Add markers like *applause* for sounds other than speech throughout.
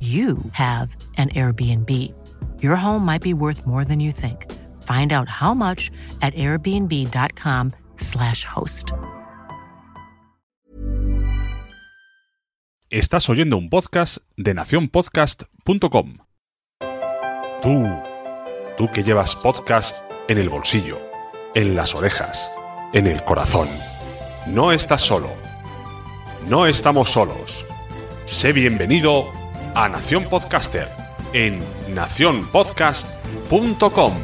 you have an Airbnb. Your home might be worth more than you think. Find out how much at airbnb.com/slash host. Estás oyendo un podcast de nacionpodcast.com. Tú, tú que llevas podcast en el bolsillo, en las orejas, en el corazón. No estás solo. No estamos solos. Sé bienvenido a Nación Podcaster en nacionpodcast.com.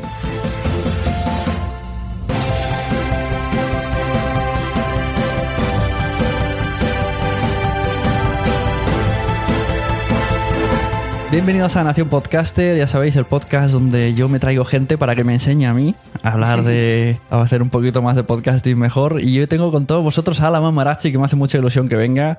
Bienvenidos a Nación Podcaster, ya sabéis, el podcast donde yo me traigo gente para que me enseñe a mí hablar de. a hacer un poquito más de podcasting mejor. Y yo tengo con todos vosotros a la Mamarachi, que me hace mucha ilusión que venga,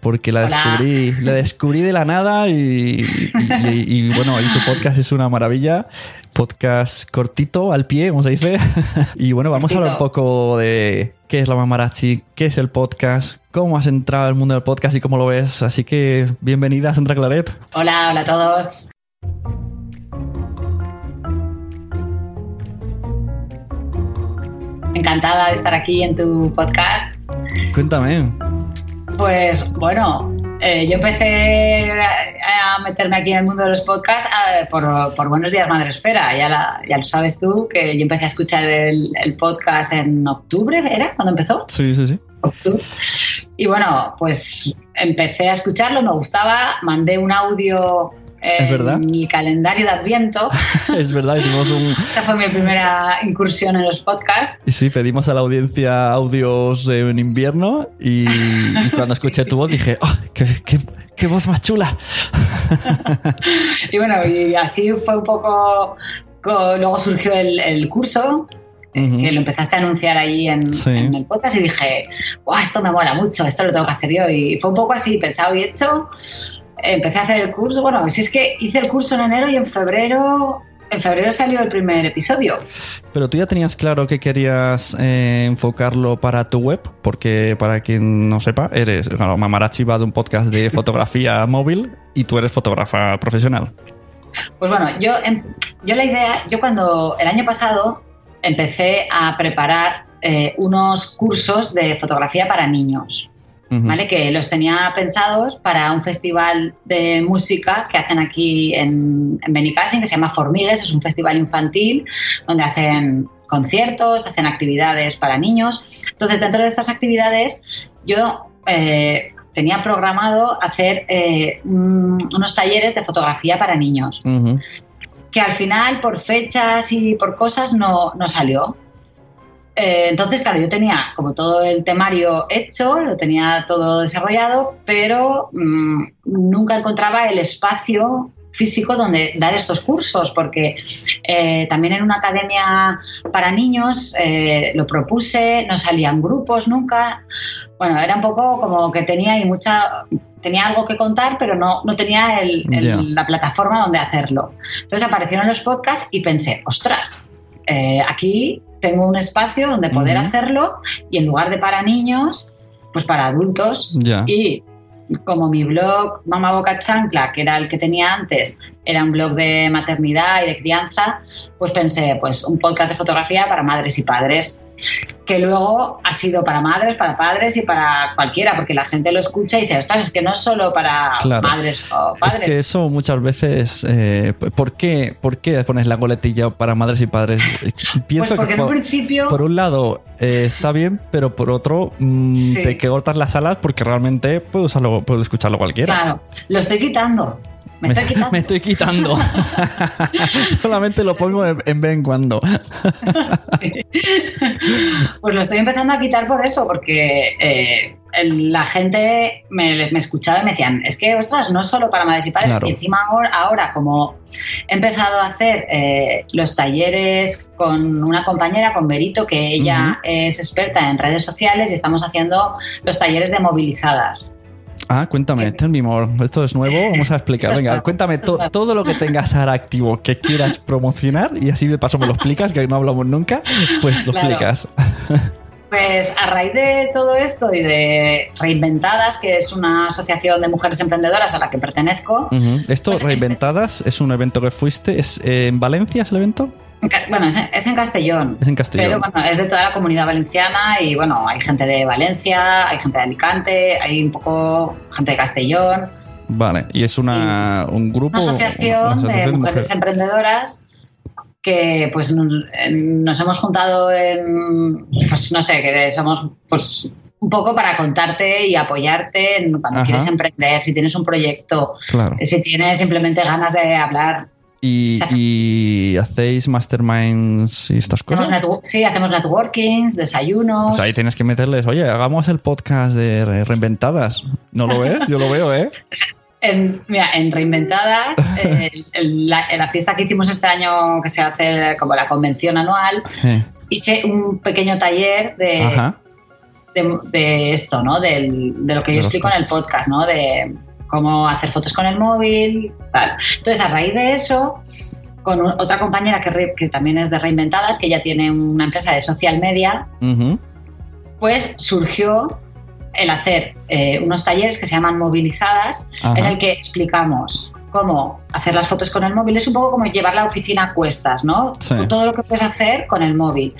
porque la descubrí, la descubrí de la nada y, y- y, bueno, y su podcast es una maravilla. Podcast cortito, al pie, como se dice. *laughs* y bueno, vamos a hablar un poco de qué es la Mamarachi, qué es el podcast, cómo has entrado al mundo del podcast y cómo lo ves. Así que bienvenida, Sandra Claret. Hola, hola a todos. Encantada de estar aquí en tu podcast. Cuéntame. Pues bueno, eh, yo empecé a a meterme aquí en el mundo de los podcasts eh, por, por Buenos Días Madre Esfera. Ya, la- ya lo sabes tú, que yo empecé a escuchar el, el podcast en octubre, ¿era? cuando empezó? Sí, sí, sí. octubre. Y bueno, pues empecé a escucharlo, me gustaba, mandé un audio ¿Es verdad? mi calendario de Adviento. *laughs* Es verdad, hicimos un... Esa fue mi primera incursión en los podcasts. Sí, pedimos a la audiencia audios en invierno y, y *laughs* cuando escuché tu voz dije, ¡oh, qué, qué- qué voz más chula! *laughs* Y bueno, y así fue un poco. co- Luego surgió el, el curso, que lo empezaste a anunciar ahí en, Sí. en el podcast, y dije, ¡Wow, esto me mola mucho! Esto lo tengo que hacer yo. Y fue un poco así, pensado y hecho. Empecé a hacer el curso. Bueno, si es que hice el curso en enero y en febrero. En febrero salió el primer episodio. Pero tú ya tenías claro que querías eh, enfocarlo para tu web, porque para quien no sepa, eres, bueno, Mamarachi va de un podcast de *laughs* fotografía móvil y tú eres fotógrafa profesional. Pues bueno, yo, em- yo la idea, yo cuando el año pasado empecé a preparar eh, unos cursos de fotografía para niños. ¿Vale? Que los tenía pensados para un festival de música que hacen aquí en, en Benicassin, que se llama Formigues, es un festival infantil donde hacen conciertos, hacen actividades para niños. Entonces, dentro de estas actividades, yo eh, tenía programado hacer eh, unos talleres de fotografía para niños, que al final, por fechas y por cosas, no, no salió. Eh, entonces, claro, yo tenía como todo el temario hecho, lo tenía todo desarrollado, pero mm, nunca encontraba el espacio físico donde dar estos cursos, porque eh, también en una academia para niños eh, lo propuse, no salían grupos nunca. Bueno, era un poco como que tenía ahí mucha tenía algo que contar, pero no, no tenía la plataforma donde hacerlo. Entonces aparecieron los podcasts y pensé, ostras, eh, aquí tengo un espacio donde poder hacerlo y en lugar de para niños, pues para adultos. Y como mi blog Mama Boca Chancla, que era el que tenía antes, era un blog de maternidad y de crianza, pues pensé, pues un podcast de fotografía para madres y padres, que luego ha sido para madres, para padres y para cualquiera, porque la gente lo escucha y dice, ostras, es que no es solo para madres o padres. Es que eso muchas veces, eh, ¿por, qué, ¿por qué pones la goletilla para madres y padres? *laughs* Pienso pues porque que principio... Por un lado eh, está bien, pero por otro mm, te que cortas las alas porque realmente puedo, usarlo, puedo escucharlo cualquiera. Claro, lo estoy quitando. *laughs* Me, estoy quitando. Me estoy quitando. Solamente lo pongo en vez en cuando. *laughs* Pues lo estoy empezando a quitar por eso, porque eh, la gente me, escuchaba y me decían, es que, ostras, no solo para madres y padres, y encima ahora, como he empezado a hacer eh, los talleres con una compañera, con Berito, que ella es experta en redes sociales y estamos haciendo los talleres de movilizadas. Ah, cuéntame, tell me more. Esto es nuevo, vamos a explicar. *laughs* Venga, cuéntame todo lo que tengas ahora activo que quieras promocionar y así de paso me lo explicas, que no hablamos nunca, pues lo explicas. *laughs* Pues a raíz de todo esto y de Reinventadas, que es una asociación de mujeres emprendedoras a la que pertenezco. Esto, pues, Reinventadas, es un evento que fuiste. ¿Es en Valencia es el evento? Bueno, es en, Castellón. Es en Castellón. Pero bueno, es de toda la comunidad valenciana y bueno, hay gente de Valencia, hay gente de Alicante, hay un poco gente de Castellón. Vale, y es una, un grupo. Una asociación, de, mujeres, emprendedoras que pues nos hemos juntado en, pues no sé, que somos pues un poco para contarte y apoyarte cuando quieres emprender, si tienes un proyecto, si tienes simplemente ganas de hablar y, hacéis masterminds y estas cosas. sí, hacemos networkings, desayunos. Pues ahí tienes que meterles, oye, hagamos el podcast de Reinventadas. ¿No lo ves? Yo lo veo, ¿eh? *laughs* En, mira, en Reinventadas, *laughs* en la, fiesta que hicimos este año, que se hace como la convención anual, hice un pequeño taller de, de, esto, ¿no? de lo que yo explico en el podcast, ¿no? De cómo hacer fotos con el móvil, tal. Entonces, a raíz de eso, con otra compañera que, también es de Reinventadas, que ya tiene una empresa de social media, pues surgió el hacer eh, unos talleres que se llaman movilizadas, en el que explicamos cómo hacer las fotos con el móvil es un poco como llevar la oficina a cuestas, ¿no? Todo lo que puedes hacer con el móvil.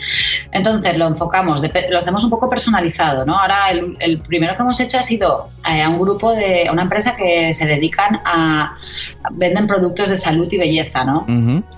Entonces lo enfocamos, lo hacemos un poco personalizado, ¿no? Ahora el, primero que hemos hecho ha sido eh, a un grupo de, a una empresa que se dedican a, venden productos de salud y belleza, ¿no?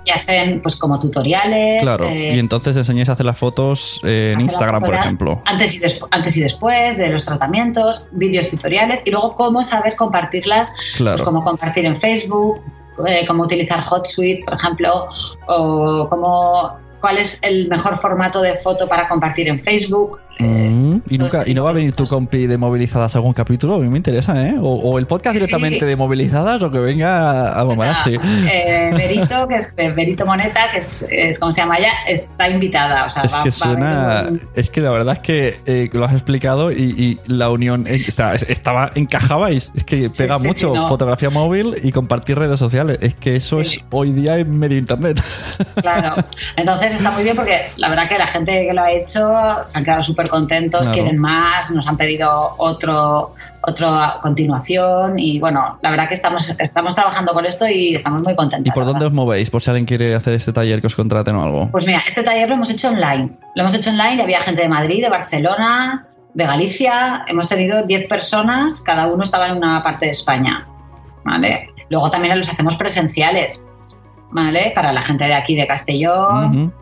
Y hacen pues como tutoriales. Claro, eh, y entonces enseñáis a hacer las fotos en Instagram, por ejemplo. Antes y, antes y después de los tratamientos, vídeos tutoriales y luego cómo saber compartirlas, pues, claro. pues cómo compartir en Facebook, eh, cómo utilizar HotSuite, por ejemplo, o cómo, cuál es el mejor formato de foto para compartir en Facebook. Mm, ¿Y, nunca, ¿Y no va a venir tu compi de movilizadas algún capítulo? A mí me interesa, ¿eh? O, el podcast directamente de movilizadas o que venga a Bomarachi. eh, Berito, que es Berito Moneta, que es, como se llama ella, está invitada. O sea, es que suena. Es que la verdad es que eh, lo has explicado y, la unión eh, estaba, encajabais. Es que pega mucho fotografía móvil y compartir redes sociales. Es que eso es hoy día en medio internet. Claro. Entonces está muy bien porque la verdad que la gente que lo ha hecho se han quedado súper contentos, quieren más, nos han pedido otro, otro a continuación y bueno, la verdad que estamos, estamos trabajando con esto y estamos muy contentos. ¿Y por dónde os movéis? Por si alguien quiere hacer este taller que os contraten o algo. Pues mira, este taller lo hemos hecho online. Lo hemos hecho online y había gente de Madrid, de Barcelona, de Galicia hemos tenido 10 personas, cada uno estaba en una parte de España. ¿Vale? Luego también los hacemos presenciales, ¿vale? Para la gente de aquí de Castellón.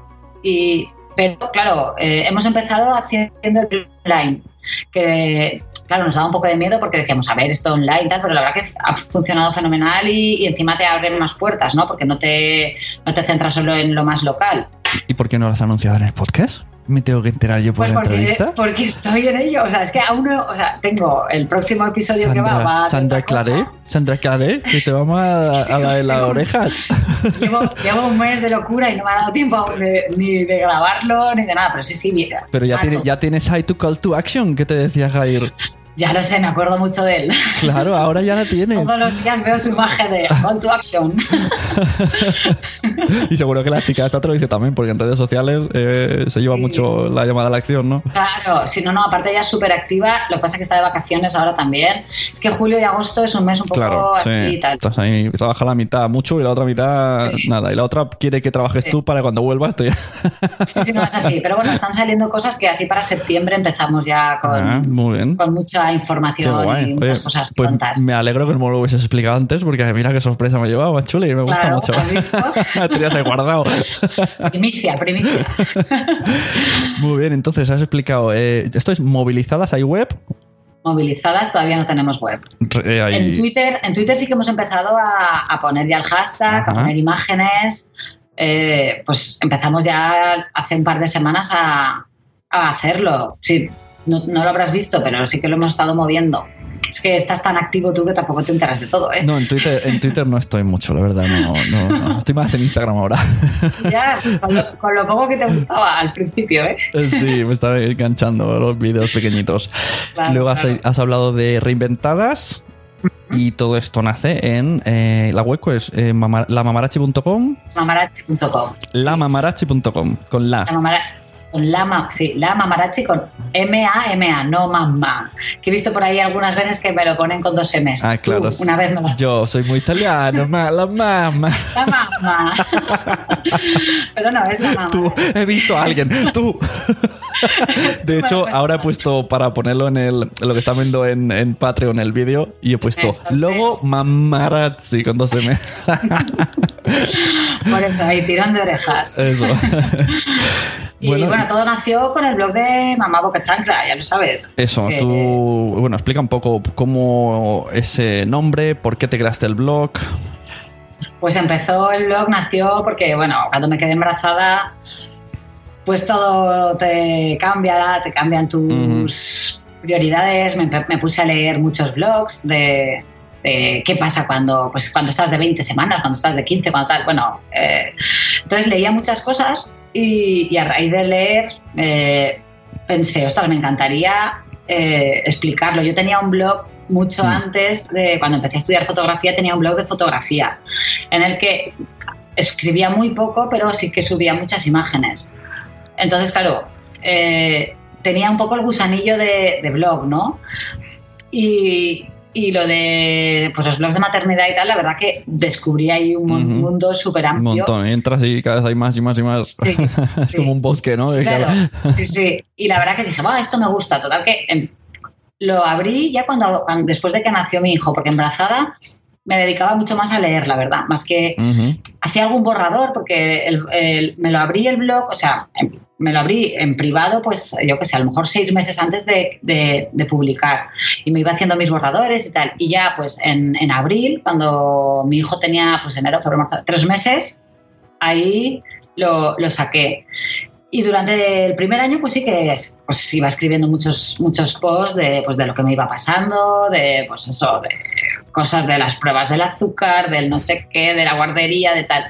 Y, pero claro, eh, hemos empezado haciendo el online, que claro, nos daba un poco de miedo porque decíamos, a ver, esto online y tal, pero la verdad que ha funcionado fenomenal y, y encima te abren más puertas, ¿no? Porque no te, no te centras solo en lo más local. ¿Y por qué no lo has anunciado en el podcast? ¿Me tengo que enterar yo por Pues la porque, entrevista? porque estoy en ello, o sea, es que aún no, o sea, tengo el próximo episodio que va, va de Sandra. Claré, Sandra Claré, que te vamos a, *laughs* a la de las orejas. *laughs* Llevo, llevo un mes de locura y no me ha dado tiempo de- ni de grabarlo ni de nada, pero sí, sí, mira. Pero ya, Ah, tiene, no. ya tienes ahí tu call to action que te decía Jair. Ya lo sé, me acuerdo mucho de él. *laughs* Claro, ahora ya la tienes. Todos los días veo su imagen de Call to Action. *laughs* Y seguro que la chica esta te lo dice también, porque en redes sociales eh, se lleva mucho la llamada a la acción, ¿no? Claro, si no, no, aparte ella es súper activa. Lo que pasa es que está de vacaciones ahora también. Es que julio y agosto es un mes un poco Claro, así sí. y tal. Estás ahí, trabaja la mitad mucho y la otra mitad Sí. nada. Y la otra quiere que trabajes Sí. tú para cuando vuelvas te... *laughs* Sí, sí, no es así. Pero bueno, están saliendo cosas que así para septiembre empezamos ya con, Ah, muy bien. con mucha Información guay. y muchas Oye, cosas que pues contar. me alegro que no me lo hubieses explicado antes, porque mira qué sorpresa me llevaba, chuli, y me gusta mucho. ¿has? *laughs* Tenías ahí guardado. *laughs* Primicia, primicia. *laughs* Muy bien, entonces has explicado. eh, esto es movilizadas, hay web. Movilizadas todavía no tenemos web. eh, En Twitter, en Twitter sí que hemos empezado a, a poner ya el hashtag, Ajá. a poner imágenes. Eh, pues empezamos ya hace un par de semanas a, a hacerlo. Sí, no, no lo habrás visto, pero sí que lo hemos estado moviendo. Es que estás tan activo tú que tampoco te enteras de todo, ¿eh? No, en Twitter, en Twitter no estoy mucho, la verdad. No, no, no. *laughs* Estoy más en Instagram ahora. Ya, con lo, con lo poco que te gustaba al principio, ¿eh? Sí, me están enganchando los vídeos pequeñitos. Claro, Luego has, claro. has hablado de reinventadas y todo esto nace en eh, la web es eh, mama- lamamarachi.com, Mamarachi.com. lamamarachi.com, con la. La mamara- con la, ma- sí, la mamarachi con M-A-M-A, no mamá. Que he visto por ahí algunas veces que me lo ponen con dos M's. Ah, claro. Tú, una vez lo Yo soy muy italiano, ma, la mamá. La mamá. *laughs* Pero no, es la mamá. Tú, he visto a alguien, tú. *laughs* De hecho, ahora he puesto para ponerlo en el lo que están viendo en, en Patreon el vídeo y he puesto Eso, logo mamarazzi con dos M. *laughs* Por eso, ahí tirón de orejas. Eso. Y bueno, todo nació con el blog de Mamá Boca Chancla, ya lo sabes. Eso, Que- tú, bueno, explica un poco cómo ese nombre, por qué te creaste el blog. Pues empezó el blog, nació porque, bueno, cuando me quedé embarazada, pues todo te cambia, te cambian tus prioridades. Me, puse a leer muchos blogs de, de qué pasa cuando, pues, cuando estás de 20 semanas, cuando estás de 15, cuando tal. Bueno, eh, entonces leía muchas cosas y, y a raíz de leer eh, pensé, ostras, me encantaría eh, explicarlo. Yo tenía un blog mucho Mm. antes de cuando empecé a estudiar fotografía, tenía un blog de fotografía en el que escribía muy poco, pero sí que subía muchas imágenes. Entonces, claro, eh, tenía un poco el gusanillo de, de blog, ¿no? Y, y lo de pues los blogs de maternidad y tal, la verdad que descubrí ahí un mundo súper Un amplio. montón. Entras y cada vez hay más y más y más. Sí, *laughs* es sí. como un bosque, ¿no? Claro, *laughs* sí, sí. Y la verdad que dije, va, esto me gusta. Total que em, lo abrí ya cuando, después de que nació mi hijo, porque embarazada me dedicaba mucho más a leer, la verdad, más que hacía algún borrador porque el- el- me lo abrí el blog, o sea, em- me lo abrí en privado, pues yo qué sé, a lo mejor seis meses antes de, de- de publicar y me iba haciendo mis borradores y tal. Y ya pues en, en abril, cuando mi hijo tenía pues enero, febrero, marzo, tres meses, ahí lo, lo saqué. Y durante el primer año, pues sí que es- pues iba escribiendo muchos, muchos posts de, pues, de lo que me iba pasando, de pues eso, de cosas de las pruebas del azúcar, del no sé qué, de la guardería, de tal.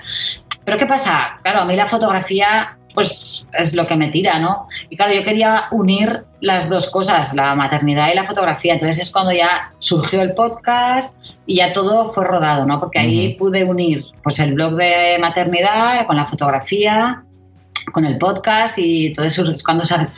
Pero ¿qué pasa? Claro, a mí la fotografía pues es lo que me tira, ¿no? Y claro, yo quería unir las dos cosas, la maternidad y la fotografía. Entonces es cuando ya surgió el podcast y ya todo fue rodado, ¿no? Porque ahí pude unir pues el blog de maternidad con la fotografía, con el podcast y todo eso es cuando, sal-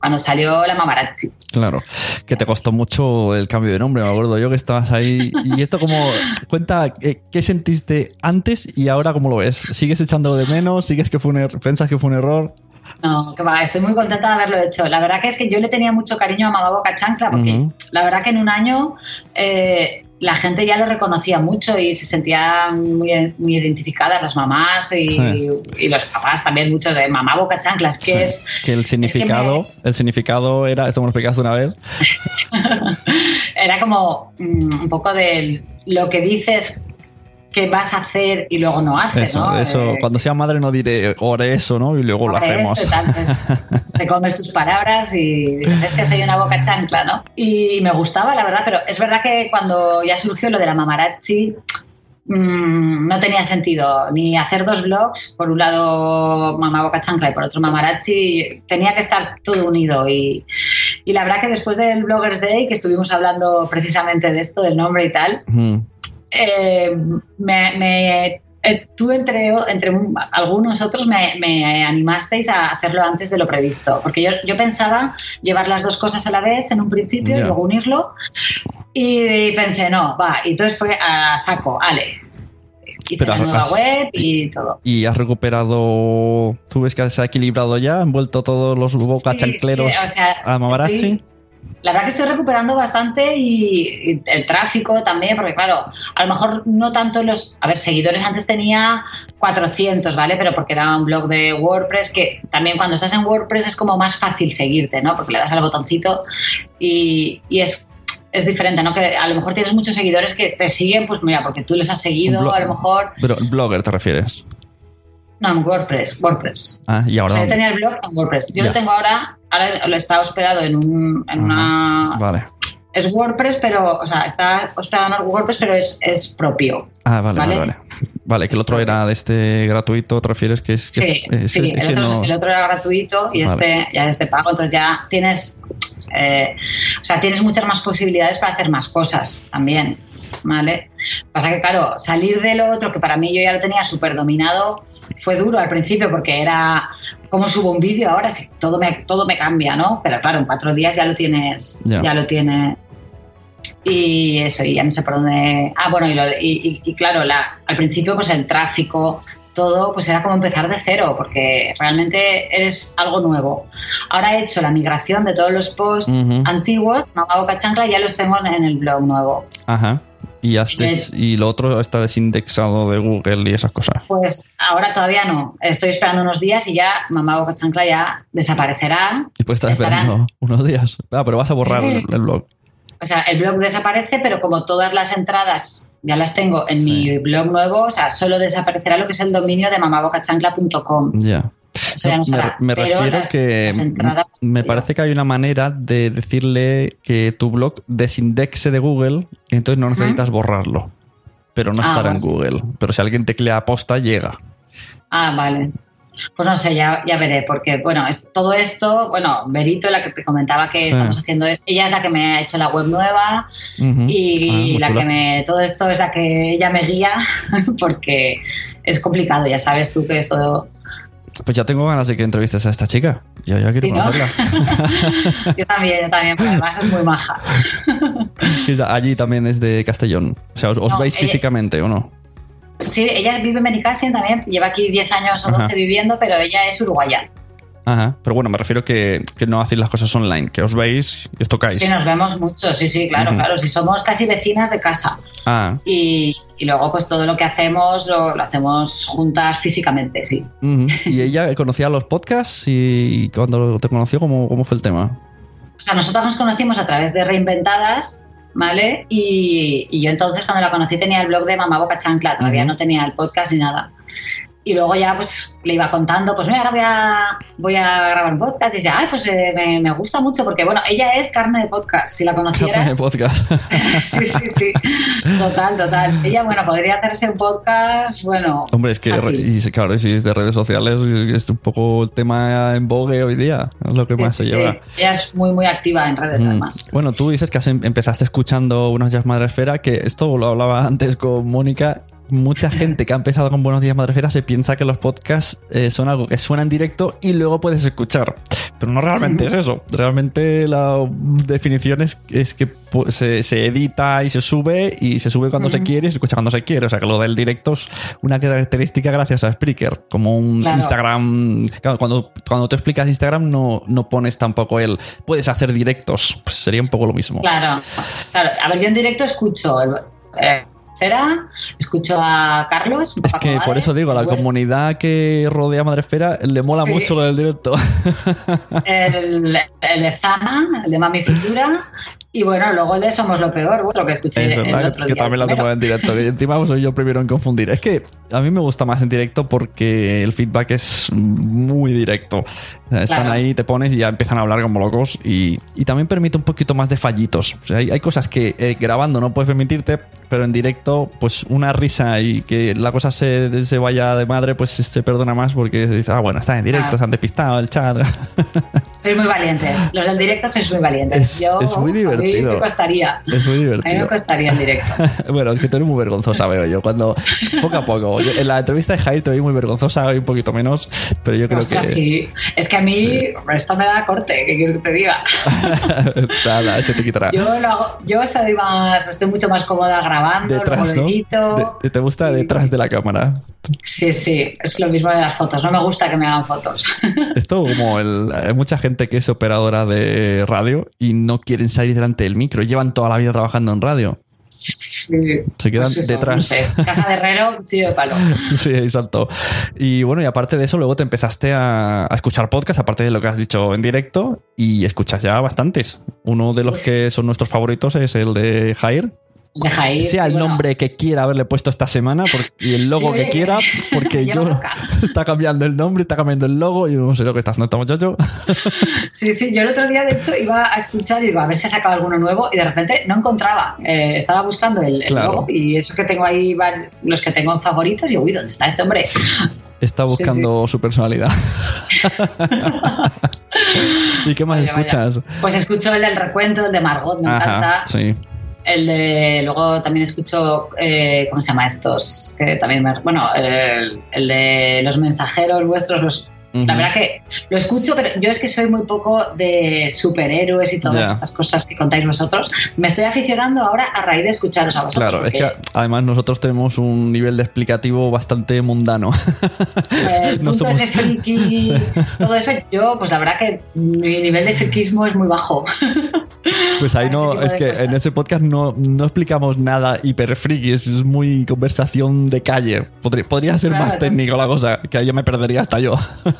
cuando salió la mamarazzi. Claro, que te costó mucho el cambio de nombre, me acuerdo yo que estabas ahí. Y esto como, cuenta, eh, ¿qué sentiste antes y ahora cómo lo ves? ¿Sigues echándolo de menos? ¿Sigues que fue un er- ¿Piensas que fue un error? No, que va, estoy muy contenta de haberlo hecho. La verdad que es que yo le tenía mucho cariño a Mamá Boca Chancla porque la verdad que en un año eh, la gente ya lo reconocía mucho y se sentía muy, muy identificadas las mamás y, Sí. y los papás también mucho de Mamá Boca Chanclas, que Sí. es que el significado, el significado era, esto me lo explicaste una vez. *laughs* era como mm, un poco de lo que dices que vas a hacer y luego no haces, Eso, ¿no? eso, Eh, cuando sea madre no diré ore eso, ¿no? Y luego lo hacemos. esto y tal, pues, *laughs* te comes tus palabras y dices, es que soy una boca chancla, ¿no? Y me gustaba, la verdad, pero es verdad que cuando ya surgió lo de la mamarachi, mm, no tenía sentido ni hacer dos blogs, por un lado mamá boca chancla y por otro mamarachi, tenía que estar todo unido y, y la verdad que después del Bloggers Day, que estuvimos hablando precisamente de esto, del nombre y tal. Eh, me, me- eh, tú entre, entre algunos otros me, me animasteis a hacerlo antes de lo previsto, porque yo, yo pensaba llevar las dos cosas a la vez en un principio y Ya. luego unirlo y pensé, no, va, y entonces fue a saco, ale. Hice Pero la nueva has- web y todo. Y has recuperado. ¿Tú ves que se ha equilibrado ya? ¿Han vuelto todos los boca Sí, chancleros sí, o sea, a Mamarazzi? estoy- La verdad que estoy recuperando bastante y, y el tráfico también, porque claro, a lo mejor no tanto los... A ver, seguidores antes tenía 400, ¿vale? Pero porque era un blog de WordPress que también cuando estás en WordPress es como más fácil seguirte, ¿no? Porque le das al botoncito y, y es... Es diferente, ¿no? Que a lo mejor tienes muchos seguidores que te siguen, pues mira, porque tú les has seguido, a lo mejor. Pero el blogger te refieres. No, en WordPress, WordPress. Ah, y O ahora. sea, yo tenía el blog en WordPress. Yo Ya. lo tengo ahora, ahora lo está hospedado en, un, en una Vale. es WordPress, pero, o sea, está hospedado en WordPress, pero es, es propio. Ah, vale, vale, ¿Vale? vale. Vale, que el otro era de este gratuito, ¿te refieres? Que es que, Sí, es- sí, es el, otro, no- el otro era gratuito y Vale. este ya es de pago, entonces ya tienes, eh, o sea, tienes muchas más posibilidades para hacer más cosas también, ¿vale? Pasa que, claro, salir de lo otro, que para mí yo ya lo tenía súper dominado, fue duro al principio porque era, ¿cómo subo un vídeo ahora? Si todo me, todo me cambia, ¿no? Pero claro, en cuatro días ya lo tienes, Ya. ya lo tienes y eso, y ya no sé por dónde. Ah, bueno, y, lo- y- y- y claro, la, al principio, pues el tráfico, todo, pues era como empezar de cero, porque realmente eres algo nuevo. Ahora he hecho la migración de todos los posts antiguos, Mamá Boca Chancla, ya los tengo en, en el blog nuevo. Ajá. Y, des- y lo otro está desindexado de Google y esas cosas. Pues ahora todavía no. Estoy esperando unos días y ya Mamá Boca Chancla ya desaparecerá. Y estar Estarán- esperando unos días. Ah, pero vas a borrar el, el blog. O sea, el blog desaparece, pero como todas las entradas ya las tengo en Sí. mi blog nuevo, o sea, solo desaparecerá lo que es el dominio de mamabocachancla.com. Ya. No me, estará. me Pero refiero las- que las entradas- me parece que hay una manera de decirle que tu blog desindexe de Google entonces no necesitas borrarlo. Pero no Ah, estará en. Google. Pero si alguien teclea aposta, llega. Ah, vale. Pues no sé, ya, ya veré, porque bueno, es, todo esto, bueno, Berito, la que te comentaba que Sí. estamos haciendo, ella es la que me ha hecho la web nueva y Ah, la chula. que me, todo esto es la que ella me guía, *laughs* porque es complicado, ya sabes tú que es todo, Pues ya tengo ganas de que entrevistes a esta chica. Yo ya quiero Sí, ¿no? conocerla. *laughs* yo también, yo también, pero además es muy maja. *laughs* Allí también es de Castellón. O sea, ¿os, os No, veis ella- físicamente o no? Sí, ella vive en Benicassim también, lleva aquí 10 años o 12 Ajá. viviendo, pero ella es uruguaya. Ajá. Pero bueno, me refiero que, que no hacéis las cosas online, que os veis y os tocáis. Sí, nos vemos mucho, sí, sí, claro, claro, si somos casi vecinas de casa. Ah, Y, y luego pues todo lo que hacemos lo, lo hacemos juntas físicamente, sí. *laughs* ¿Y ella conocía los podcasts? ¿Y cuando te conoció, cómo, cómo fue el tema? O sea, nosotros nos conocimos a través de Reinventadas, ¿vale? Y, y yo entonces cuando la conocí tenía el blog de Mamá Boca Chancla, todavía no tenía el podcast ni nada. Y luego ya pues le iba contando, pues mira, ahora voy a, voy a grabar un podcast y dice, ay, pues eh, me, me gusta mucho porque, bueno, ella es carne de podcast, si la conocieras. podcast. *laughs* sí, sí, sí, total, total. Ella, bueno, podría hacerse un podcast, bueno. Hombre, es que, y claro, si es de redes sociales, es un poco el tema en vogue hoy día. Es lo que Sí, más sí, se sí. lleva. Ella es muy, muy activa en redes, Mm. además. Bueno, tú dices que has em- empezaste escuchando Buenos Días Madresfera, que esto lo hablaba antes con Mónica. Mucha gente que ha empezado con Buenos Días Madresfera se piensa que los podcasts eh, son algo que suena en directo y luego puedes escuchar. pero no realmente es eso. Realmente la definición es, es que se, se edita y se sube y se sube cuando se quiere y se escucha cuando se quiere. O sea que lo del directo es una característica gracias a Spreaker. Como un Claro. Instagram. Claro, cuando, cuando tú explicas Instagram no, no pones tampoco el puedes hacer directos. Pues sería un poco lo mismo. Claro, claro. A ver, yo en directo escucho el, eh, Cera, escucho a Carlos. Es que por Madre, eso digo, la pues, comunidad que rodea Madresfera le mola Sí. mucho lo del directo. *laughs* El, el de Zana, el de Mami Futura. Y bueno, luego el de Somos lo Peor, vuestro que escuché Es el verdad otro que día. también lo hacemos en directo. Que encima soy yo primero en confundir. Es que a mí me gusta más en directo porque el feedback es muy directo. O sea, están Claro. ahí, te pones y ya empiezan a hablar como locos. Y, y también permite un poquito más de fallitos. O sea, hay, hay cosas que eh, grabando no puedes permitirte, pero en directo, pues una risa y que la cosa se, se vaya de madre, pues se perdona más porque se dice, ah, bueno, está en directo, Claro. se han despistado el chat. *laughs* Sois muy valientes. Los del directo sois muy valientes. Es- Yo, es muy A mí divertido. me costaría. es muy A mí me divertido. costaría en directo. *laughs* Bueno, es que tú eres muy vergonzosa, veo yo. Cuando poco a poco. Yo- en la entrevista de Jair te vi muy vergonzosa, hoy un poquito menos, pero yo creo Ostras, que. sí. Es que a mí esto me da corte, ¿qué quieres que te diga? *laughs* Nada, eso te quitará. Yo lo hago, yo soy más, estoy mucho más cómoda grabando, Detrás, ¿no? De- te gusta detrás de la cámara. Sí, sí, es lo mismo de las fotos. No me gusta que me hagan fotos. *laughs* Esto como el, hay mucha gente que es operadora de radio y no quieren salir delante del micro. Llevan toda la vida trabajando en radio. Sí. Se quedan Pues eso, detrás. no sé, Casa de herrero, cuchillo de palo. *laughs* Sí, exacto. Y bueno, y aparte de eso, luego te empezaste a, a escuchar podcast, aparte de lo que has dicho en directo, y escuchas ya bastantes. Uno de los que son nuestros favoritos es el de Jair. Deja ir. sea el bueno, nombre que quiera haberle puesto esta semana y el logo Sí, que quiera, porque *laughs* yo loca. *laughs* está cambiando el nombre, está cambiando el logo y yo no sé lo que está haciendo este muchacho. *laughs* Sí, sí, yo el otro día de hecho iba a escuchar y digo, a ver si ha sacado alguno nuevo y de repente no encontraba. Eh, estaba buscando el, el Claro. logo y eso que tengo ahí van los que tengo en favoritos y uy, ¿dónde está este hombre? Está Sí, buscando su personalidad. ¿Y qué más Vaya, vaya. escuchas? Pues escucho el del recuento, el de Margot, me encanta. sí. El de, luego también escucho, eh, ¿cómo se llama estos? Que también me- bueno, el, el de los mensajeros vuestros, los, la Ujú. verdad que lo escucho, pero yo es que soy muy poco de superhéroes y todas Ya. estas cosas que contáis vosotros. Me estoy aficionando ahora a raíz de escucharos a vosotros. Claro, es que porque, además nosotros tenemos un nivel de explicativo bastante mundano. eh, el *laughs* no punto somos- ese friki, todo eso, yo, pues la verdad que mi nivel de friquismo es muy bajo. *laughs* Pues ahí no, este es que cosas. en ese podcast no, no explicamos nada hiper friki, es, muy conversación de calle. Podría, podría ser Claro, más no. técnico la cosa, que ahí ya me perdería hasta yo.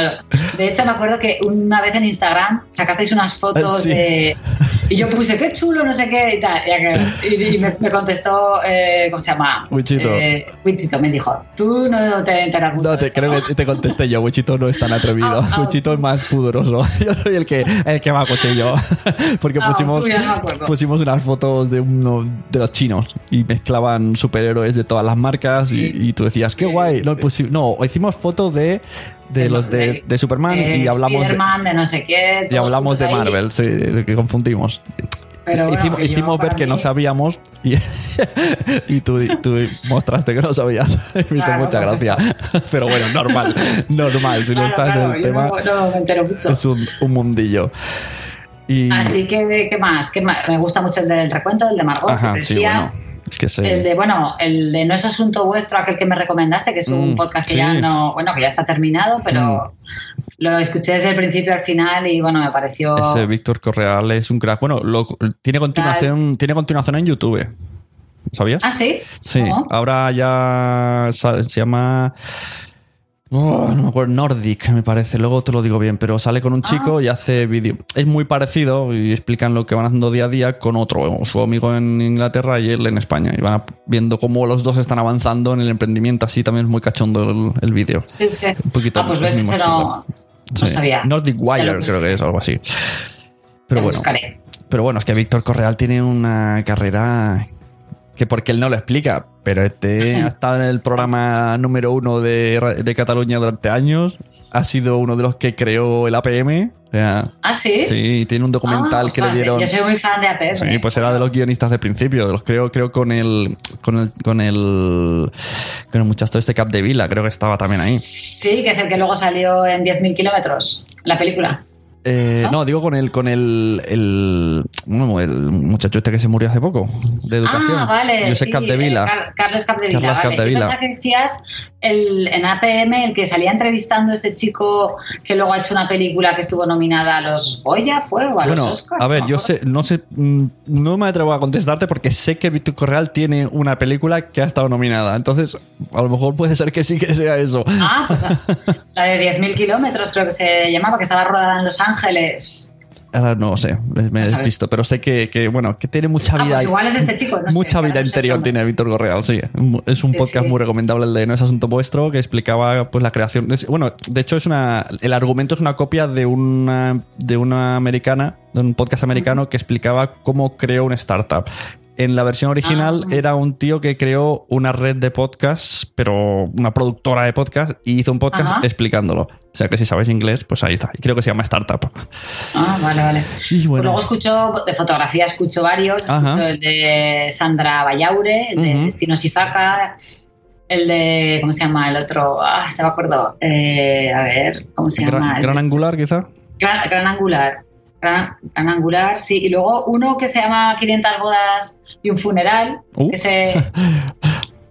Claro. De hecho, me acuerdo que una vez en Instagram sacasteis unas fotos Sí. de. Y yo puse, qué chulo, no sé qué y tal. Y, me, me contestó, eh, ¿cómo se llama? Wichito. Eh, Wichito me dijo, tú no te enteras mucho. No, te creo ¿no?". que te contesté yo. Wichito no es tan *laughs* atrevido. Ah, Wichito es más pudoroso. *laughs* Yo soy el que, el que cuchillo. *laughs* Porque Ah, pusimos, no pusimos unas fotos de uno de los chinos y mezclaban superhéroes de todas las marcas y, y tú decías, qué guay. No, no, hicimos fotos de, de los de, de Superman de y hablamos de, de no sé qué. y hablamos de. Marvel, sí, que confundimos. Pero bueno, hicimos hicimos ver que no sabíamos y, *laughs* y tú, tú mostraste que no sabías. *laughs* Me hizo Claro, mucha pues gracia. *laughs* Pero bueno, normal, normal. Si no estás claro, en el tema, No, no me entero mucho. es un, un mundillo. Y, Así que, ¿qué más? ¿Qué más? Me gusta mucho el del recuento, el de Margot, ajá, que sí, decía. bueno. Es que sí. El de, bueno, el de No es asunto vuestro, aquel que me recomendaste, que es un Mm, podcast que sí. ya no, bueno, que ya está terminado, pero lo escuché desde el principio al final y bueno, me pareció. Ese Víctor Correal es un crack. Bueno, lo- tiene continuación, tiene continuación en YouTube. ¿Sabías? Ah, sí. Sí, ¿Cómo? ahora ya se llama. Oh, no me acuerdo, Nordic, me parece. Luego te lo digo bien, pero sale con un Ah. chico y hace vídeo. Es muy parecido y explican lo que van haciendo día a día con otro, su amigo en Inglaterra y él en España. Y van viendo cómo los dos están avanzando en el emprendimiento. Así también es muy cachondo el, el vídeo. Sí, sí. Un poquito ah, pues ves, ese no, no Sí. sabía. Nordic Wire, creo que es algo así. Pero bueno. buscaré. Pero bueno, es que Víctor Correal tiene una carrera que porque él no lo explica, Pero este *laughs* ha estado en el programa número uno de, de Cataluña durante años. Ha sido uno de los que creó el APM. O sea, ¿Ah, sí? sí, tiene un documental Ah, que le dieron. Yo soy muy fan de APM. Sí, pues era de los guionistas de principio. Los creo, creo con el, con el, con el, con el muchacho este Cap de Vila, creo que estaba también ahí. Sí, que es el que luego salió en 10.000 kilómetros, la película. Eh, ¿No? no, digo con el, con el, el, bueno, el muchacho este que se murió hace poco, de educación. Ah, vale. Josep sí, Capdevila. eh, Car- Carles Capdevila. Carles vale. Capdevila. Yo pensaba que decías el, en APM, el que salía entrevistando a este chico que luego ha hecho una película que estuvo nominada a los Goya, ¿fue? O a Bueno, los Oscars. a ver, no yo sé, no sé, mm, no me atrevo a contestarte porque sé que Víctor Correal tiene una película que ha estado nominada. Entonces, a lo mejor puede ser que sí que sea eso. Ah, pues la de 10.000 kilómetros creo que se llamaba, que estaba rodada en Los Ángeles. Ahora no sé, me he despisto, pero sé que, que, bueno, que tiene mucha Ah, vida. pues igual es este chico, no mucha vida no interior tiene Víctor Correal, sí. Es un Sí, podcast sí. muy recomendable el de No es asunto vuestro, que explicaba pues la creación. es- bueno, de hecho es una. El argumento es una copia de una de una americana, de un podcast americano que explicaba cómo creó una startup. En la versión original Ah. era un tío que creó una red de podcasts, pero una productora de podcast, y hizo un podcast Ajá. explicándolo. O sea que si sabéis inglés, pues ahí está. Y creo que se llama Startup. Ah, vale, vale. Y Pues bueno. luego escucho, de fotografía escucho varios. Ajá. Escucho el de Sandra Bayaure, el de Ujú. Destino Sifaca, el de, ¿cómo se llama? El otro, ah, no me acuerdo. Eh, a ver, ¿cómo se llama? Gran, El gran de- angular, quizá. Gran- Gran Angular. Gran, Gran Angular, sí. Y luego uno que se llama 500 bodas y un funeral, Uh. que se... *laughs*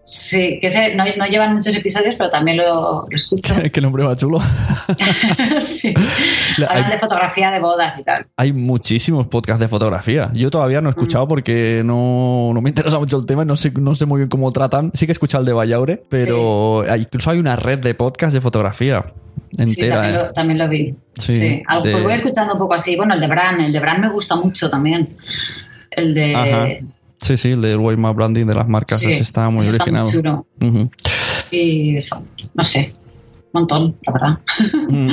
Sí, que se, no, no llevan muchos episodios, pero también lo, lo escucho. Qué nombre más chulo. *laughs* sí. *laughs* La- Hablan hay- de fotografía de bodas y tal. Hay muchísimos podcasts de fotografía. Yo todavía no he Mm. escuchado porque no, no me interesa mucho el tema y no sé, no sé muy bien cómo tratan. Sí que he escuchado el de Vallaure, pero hay- incluso hay una red de podcasts de fotografía Sí, entera. también ¿eh? lo, también lo vi. Sí, Sí, de- Pues voy escuchando un poco así. Bueno, el de Bran, el de Bran me gusta mucho también. El de. Ajá. Sí, sí, el de Wayma Branding de las marcas. sí, está muy ese original. chulo. Ujú. Y eso, no sé. Un montón, la verdad. Mm.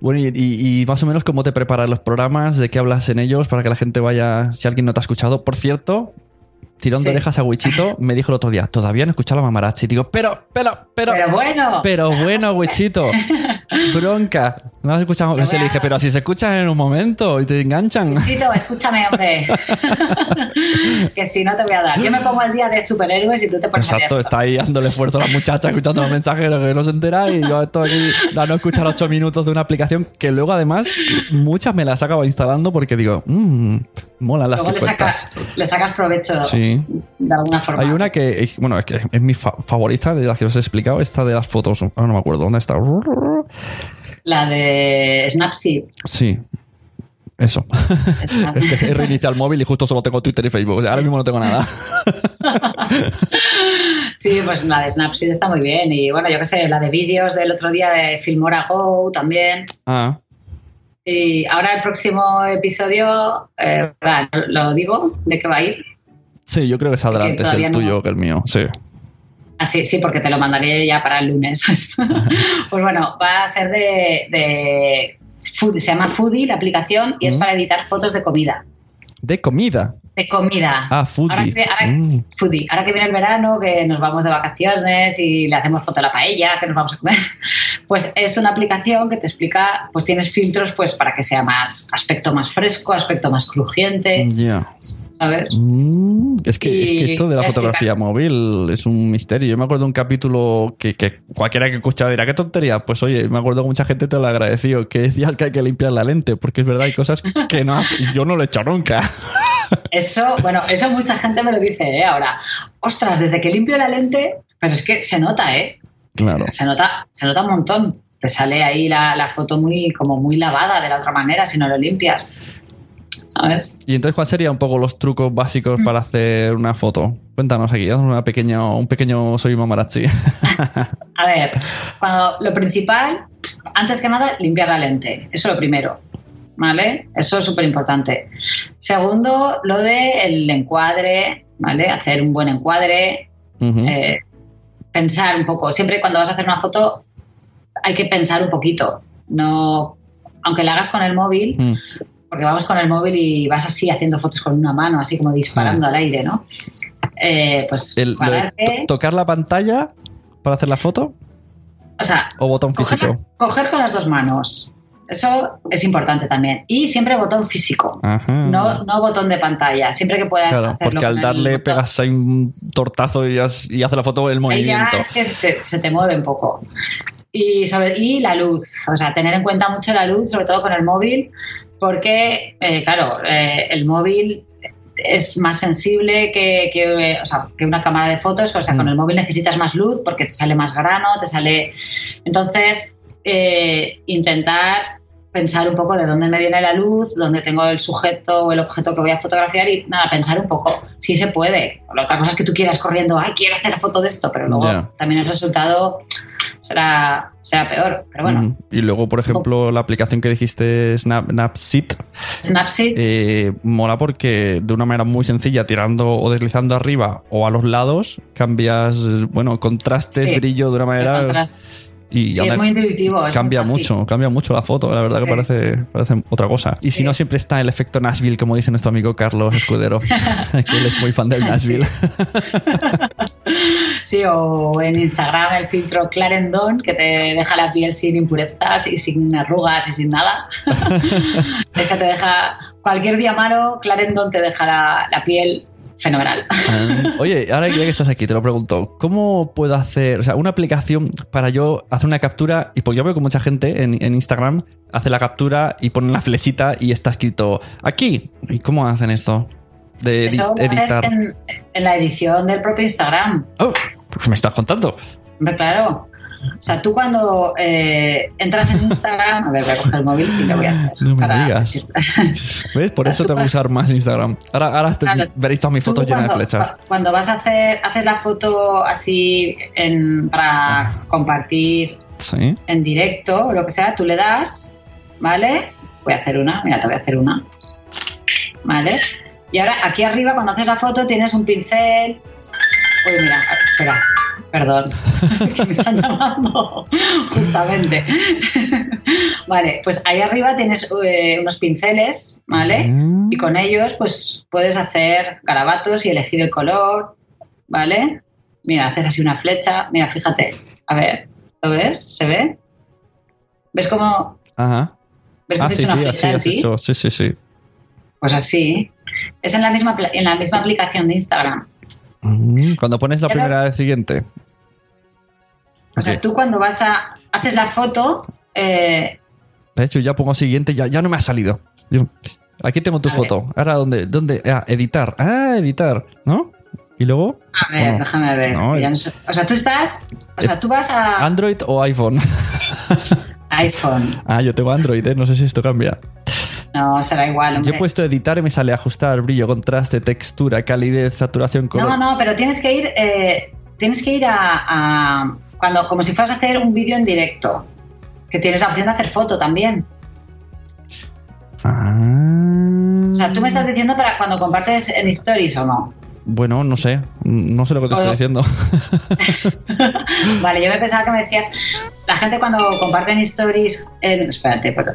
Bueno, y, y- y más o menos cómo te preparas los programas, de qué hablas en ellos, para que la gente vaya, si alguien no te ha escuchado. Por cierto, tirón de orejas a Wichito, me dijo el otro día, todavía no he escuchado a Mamarachi. Digo, pero, pero, pero, Pero bueno. pero bueno, Wichito, *laughs* bronca. No has escuchado, Pero se le dije, pero si se escuchan en un momento y te enganchan. Chito, escúchame, hombre. *laughs* que si no te voy a dar. Yo me pongo al día de superhéroes y tú te pones Exacto, está ahí dándole esfuerzo a la muchacha, escuchando los mensajeros que no se entera y yo estoy aquí dando a escuchar ocho minutos de una aplicación que luego además muchas me las acabo instalando porque digo, mmm, mola las Luego que le sacas, le sacas provecho Sí. de alguna forma. Hay una que, es- bueno, es que es mi fa- favorita de las que os he explicado, esta de las fotos. Ahora no me acuerdo dónde está. La de Snapseed. Sí. Eso. *laughs* es que he reiniciado el móvil y justo solo tengo Twitter y Facebook. O sea, ahora mismo no tengo nada. *laughs* Sí, pues la de Snapseed está muy bien. Y bueno, yo qué sé, la de vídeos del otro día de Filmora Go también. Ah, Y ahora el próximo episodio, eh, lo digo, ¿de qué va a ir? sí, yo creo que saldrá antes el no- tuyo que el mío. Sí. Ah, sí, sí, porque te lo mandaré ya para el lunes. *laughs* pues bueno, va a ser de, de food- se llama Foodie la aplicación y es Mm. para editar fotos de comida. De comida. De comida. Ah, Foodie. Ahora que, ahora- Mm. foodie. Ahora que viene el verano, que nos vamos de vacaciones y le hacemos foto a la paella, que nos vamos a comer, pues es una aplicación que te explica, pues tienes filtros pues para que sea más aspecto más fresco, aspecto más crujiente, Ya. ¿sabes? Mm, es, que, es que esto de la fotografía explicar. móvil es un misterio. Yo me acuerdo de un capítulo que, que cualquiera que escuchara dirá, qué tontería. Pues oye, me acuerdo que mucha gente te lo agradeció, que decía que hay que limpiar la lente, porque es verdad, hay cosas que no, yo no lo he hecho nunca. *laughs* Eso, bueno, eso mucha gente me lo dice, ¿eh? Ahora, ostras, desde que limpio la lente, pero es que se nota, ¿eh? Claro. Se nota, se nota un montón. Te sale ahí la, la foto muy, como muy lavada de la otra manera si no lo limpias. ¿Sabes? Y entonces, ¿cuáles serían un poco los trucos básicos para hacer una foto? Cuéntanos aquí, una pequeña, un pequeño soy mamarachi. *laughs* A ver, cuando lo principal, antes que nada, limpiar la lente. Eso es lo primero. ¿Vale? Eso es súper importante. Segundo, lo de el encuadre, ¿vale? Hacer un buen encuadre, eh, pensar un poco. Siempre cuando vas a hacer una foto hay que pensar un poquito. No, aunque la hagas con el móvil, Mm. porque vamos con el móvil y vas así haciendo fotos con una mano, así como disparando al aire, ¿no? eh, pues El- ¿Tocar la pantalla para hacer la foto o sea, o botón coger, físico? coger con las dos manos. Eso es importante también. Y siempre botón físico. Ajá. No, no botón de pantalla. Siempre que puedas Claro, hacerlo. porque al darle pegas ahí un tortazo y, has- y hace la foto el Ahí ya movimiento. es que se, se te mueve un poco. Y, sobre, y la luz, o sea, tener en cuenta mucho la luz, sobre todo con el móvil, porque, eh, claro, eh, el móvil es más sensible que, que, o sea, que una cámara de fotos, o sea, Mm. con el móvil necesitas más luz porque te sale más grano, te sale... Entonces, eh, intentar pensar un poco de dónde me viene la luz, dónde tengo el sujeto o el objeto que voy a fotografiar y nada, pensar un poco si se puede. La otra cosa es que tú quieras corriendo, ay, quiero hacer foto de esto, pero luego también el resultado será, será peor. Pero bueno. Y luego, por ejemplo, la aplicación que dijiste, Snap, Snapseed, Snapseed, eh, mola porque de una manera muy sencilla, tirando o deslizando arriba o a los lados, cambias, bueno, contrastes, Sí, brillo de una manera. Y Sí, es muy intuitivo. cambia muy mucho, cambia mucho la foto, la verdad que parece, parece otra cosa. Y si no, siempre está el efecto Nashville, como dice nuestro amigo Carlos Escudero, *laughs* que él es muy fan del Nashville. *laughs* Sí, o en Instagram el filtro Clarendon, que te deja la piel sin impurezas y sin arrugas y sin nada. *laughs* Esa te deja, cualquier día malo, Clarendon te deja la, la piel fenomenal. Ah, Oye, ahora ya que estás aquí, te lo pregunto, ¿cómo puedo hacer, o sea, una aplicación para yo hacer una captura? Y porque yo veo que mucha gente en, en Instagram hace la captura y pone la flechita y está escrito aquí. ¿Y cómo hacen esto? De Eso editar. en, en la edición del propio Instagram. Oh, ¿qué me estás contando? Hombre, claro. O sea, tú cuando eh, entras en Instagram, a ver, voy a coger el móvil y lo voy a hacer. No me para digas. ¿Ves? Por O sea, eso tú tengo que puedes- usar más Instagram. Ahora, ahora estoy- Claro. veréis todas mis fotos llenas de flechas. cu- Cuando vas a hacer, haces la foto así en- para Ah. compartir Sí. en directo o lo que sea, tú le das, ¿vale? Voy a hacer una, mira, te voy a hacer una. ¿Vale? Y ahora aquí arriba, cuando haces la foto, tienes un pincel. Uy, mira, espera, perdón, *laughs* que me están llamando, justamente. vale, pues ahí arriba tienes eh, unos pinceles, ¿vale? Mm. Y con ellos, pues puedes hacer garabatos y elegir el color, ¿vale? Mira, haces así una flecha. Mira, fíjate. A ver, ¿lo ves? ¿Se ve? ¿Ves cómo Ajá. ves Ah, sí, hecho sí, una así flecha en has ti? hecho. Sí, sí, sí. Pues así. Es en la misma en la misma aplicación de Instagram. Cuando pones la primera vez siguiente. O sea, tú cuando vas a haces la foto, eh, De hecho, ya pongo siguiente, ya, ya no me ha salido. Yo- aquí tengo tu A ver. foto. Ahora, ¿dónde? ¿Dónde? Ah, editar. Ah, editar. ¿No? Y luego, a ver, Bueno, déjame ver. no, que ya eh. no sé. O sea, tú estás, o sea, tú vas a Android o iPhone. *laughs* iPhone. ah, yo tengo Android, ¿eh? No sé si esto cambia. No, será igual, Yo hombre. he puesto editar y me sale ajustar brillo, contraste, textura, calidez, saturación, color. No, no, pero tienes que ir, eh, tienes que ir a, a- cuando, como si fueras a hacer un vídeo en directo, que tienes la opción de hacer foto también. Ah. O sea, tú me estás diciendo para cuando compartes en stories o no. Bueno, no sé. No sé lo que te estoy diciendo. *laughs* Vale, yo me pensaba que me decías, la gente cuando comparten stories, en, espérate, pero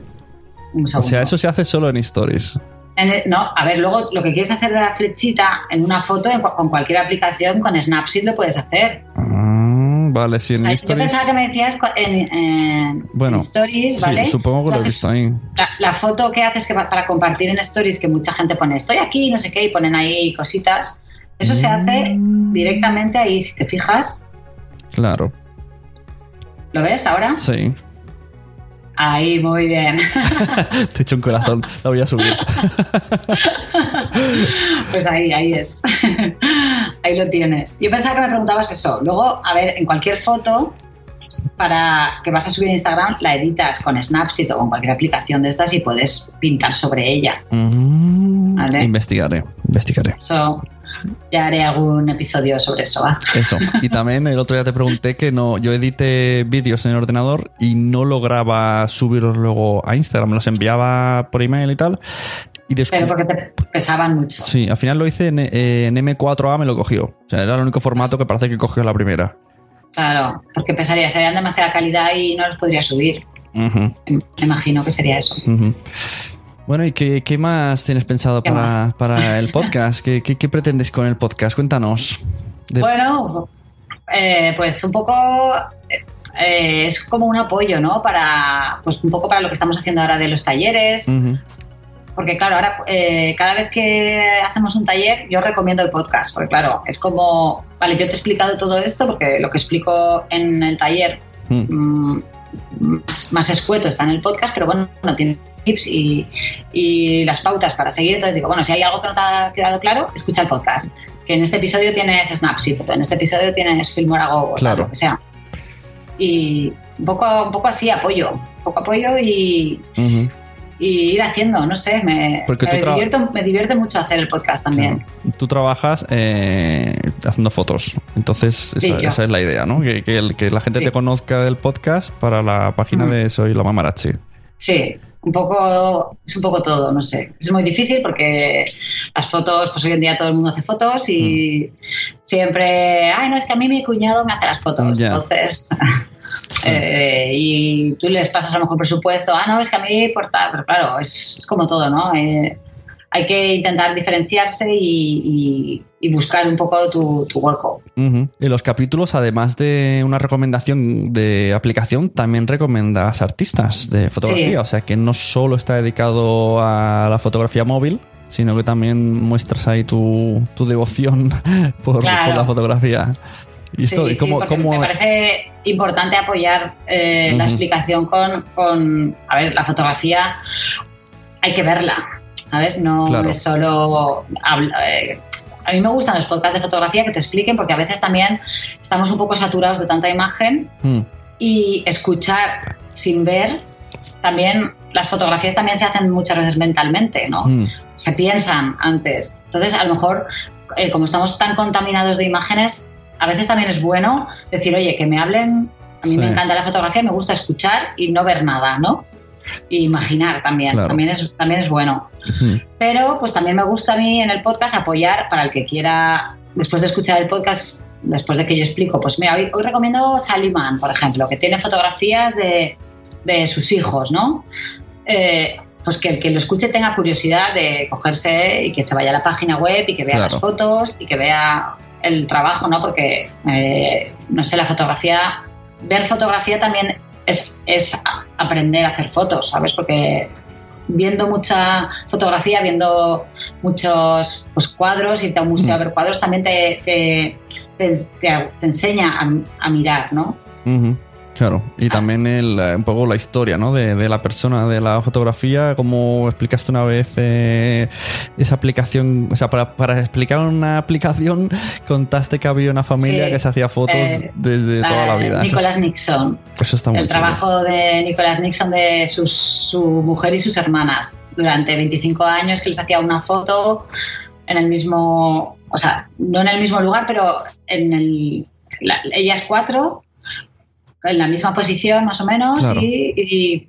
un o sea, eso se hace solo en stories. En no, a ver, luego lo que quieres hacer de la flechita en una foto en con cualquier aplicación, con Snapseed lo puedes hacer. Ah, vale, sí, O en sea, yo stories. pensaba que me decías en, en- Bueno, en stories, sí, ¿vale? supongo que lo he visto ahí. La, la foto que haces que para compartir en stories, que mucha gente pone estoy aquí, no sé qué, y ponen ahí cositas. Eso se hace Mm. directamente ahí, si te fijas. Claro, ¿Lo ves ahora? sí. Ahí, muy bien. *laughs* Te he hecho un corazón. La voy a subir. *laughs* Pues ahí, ahí es. *laughs* ahí lo tienes. Yo pensaba que me preguntabas eso. Luego, a ver, en cualquier foto para que vas a subir a Instagram, la editas con Snapseed o con cualquier aplicación de estas y puedes pintar sobre ella. Mm, Vale. Investigaré, investigaré. Eso, ya haré algún episodio sobre eso. ¿va? Eso. Y también el otro día te pregunté que no, yo edité vídeos en el ordenador y no lograba subirlos luego a Instagram. Me los enviaba por email y tal. Y Pero porque te pesaban mucho. Sí, al final lo hice en, eh, en M4A, me lo cogió. O sea, era el único formato que parece que cogió la primera. Claro, porque pesaría, serían demasiada calidad y no los podría subir. Me imagino que sería eso. Bueno, ¿y qué, qué más tienes pensado ¿Qué para, más? para el *laughs* podcast? ¿Qué, qué, qué pretendes con el podcast? Cuéntanos. De- Bueno, eh, pues un poco eh, es como un apoyo, ¿no? Para, pues un poco para lo que estamos haciendo ahora de los talleres. Porque claro, ahora eh, cada vez que hacemos un taller yo recomiendo el podcast, porque claro, es como, vale, yo te he explicado todo esto porque lo que explico en el taller Mm. mm, más, más escueto está en el podcast, pero bueno, no tiene tips y, y las pautas para seguir. Entonces digo, bueno, si hay algo que no te ha quedado claro, escucha el podcast. Que en este episodio tienes Snapseed, en este episodio tienes Filmora Go, o Claro. lo que sea. Y un poco, un poco así apoyo, un poco apoyo y, ir haciendo, no sé, me, me, tra- divierto, me divierte mucho hacer el podcast también. Claro. Tú trabajas eh, haciendo fotos. Entonces, esa, Sí, yo. esa es la idea, ¿no? Que, que el- que la gente Sí. te conozca del podcast para la página de Soy la Mamarachi. Sí, un poco, es un poco todo, no sé. Es muy difícil porque las fotos, pues hoy en día todo el mundo hace fotos y siempre, ay, no, es que a mí mi cuñado me hace las fotos. Entonces, *laughs* eh, y tú les pasas a lo mejor presupuesto, ah, no, es que a mí por tal, pero claro, es, es como todo, ¿no? Eh, hay que intentar diferenciarse y, y- y buscar un poco tu, tu hueco. Ujú. En los capítulos, además de una recomendación de aplicación, también recomendas artistas de fotografía. Sí. O sea que no solo está dedicado a la fotografía móvil, sino que también muestras ahí tu, tu devoción *laughs* por, Claro. por la fotografía. Y esto, sí, ¿y cómo- sí, cómo- me parece importante apoyar eh, la explicación con, con, a ver, la fotografía hay que verla, ¿sabes? No Claro. es solo... eh, a mí me gustan los podcasts de fotografía que te expliquen porque a veces también estamos un poco saturados de tanta imagen Mm, y escuchar sin ver también las fotografías también se hacen muchas veces mentalmente, ¿no? mm, se piensan antes. Entonces, a lo mejor, eh, como estamos tan contaminados de imágenes, a veces también es bueno decir, oye, que me hablen. A mí Sí. me encanta la fotografía, me gusta escuchar y no ver nada, ¿no? Imaginar también, Claro. también, es, también es bueno. Pero pues también me gusta a mí en el podcast apoyar para el que quiera, después de escuchar el podcast, después de que yo explico, pues mira, hoy, hoy recomiendo Saliman, por ejemplo, que tiene fotografías de, de sus hijos, ¿no? Eh, pues que el que lo escuche tenga curiosidad de cogerse y que se vaya a la página web y que vea Claro. las fotos y que vea el trabajo, ¿no? Porque, eh, no sé, la fotografía, ver fotografía también es, es aprender a hacer fotos, ¿sabes? Porque viendo mucha fotografía, viendo muchos pues, cuadros, irte a un museo a ver cuadros, también te, te, te- enseña a, a mirar, ¿no? Claro, y también el, eh, un poco la historia ¿no? de, de la persona, de la fotografía, como explicaste una vez eh, esa aplicación, o sea, para, para explicar una aplicación *laughs* contaste que había una familia Sí, que se hacía fotos eh, desde toda la vida. Nicolás Nixon. eso está muy el chulo. trabajo de Nicolás Nixon de sus, su mujer y sus hermanas durante 25 años que les hacía una foto en el mismo, o sea, no en el mismo lugar, pero en el, la- ellas cuatro en la misma posición más o menos Claro. y, y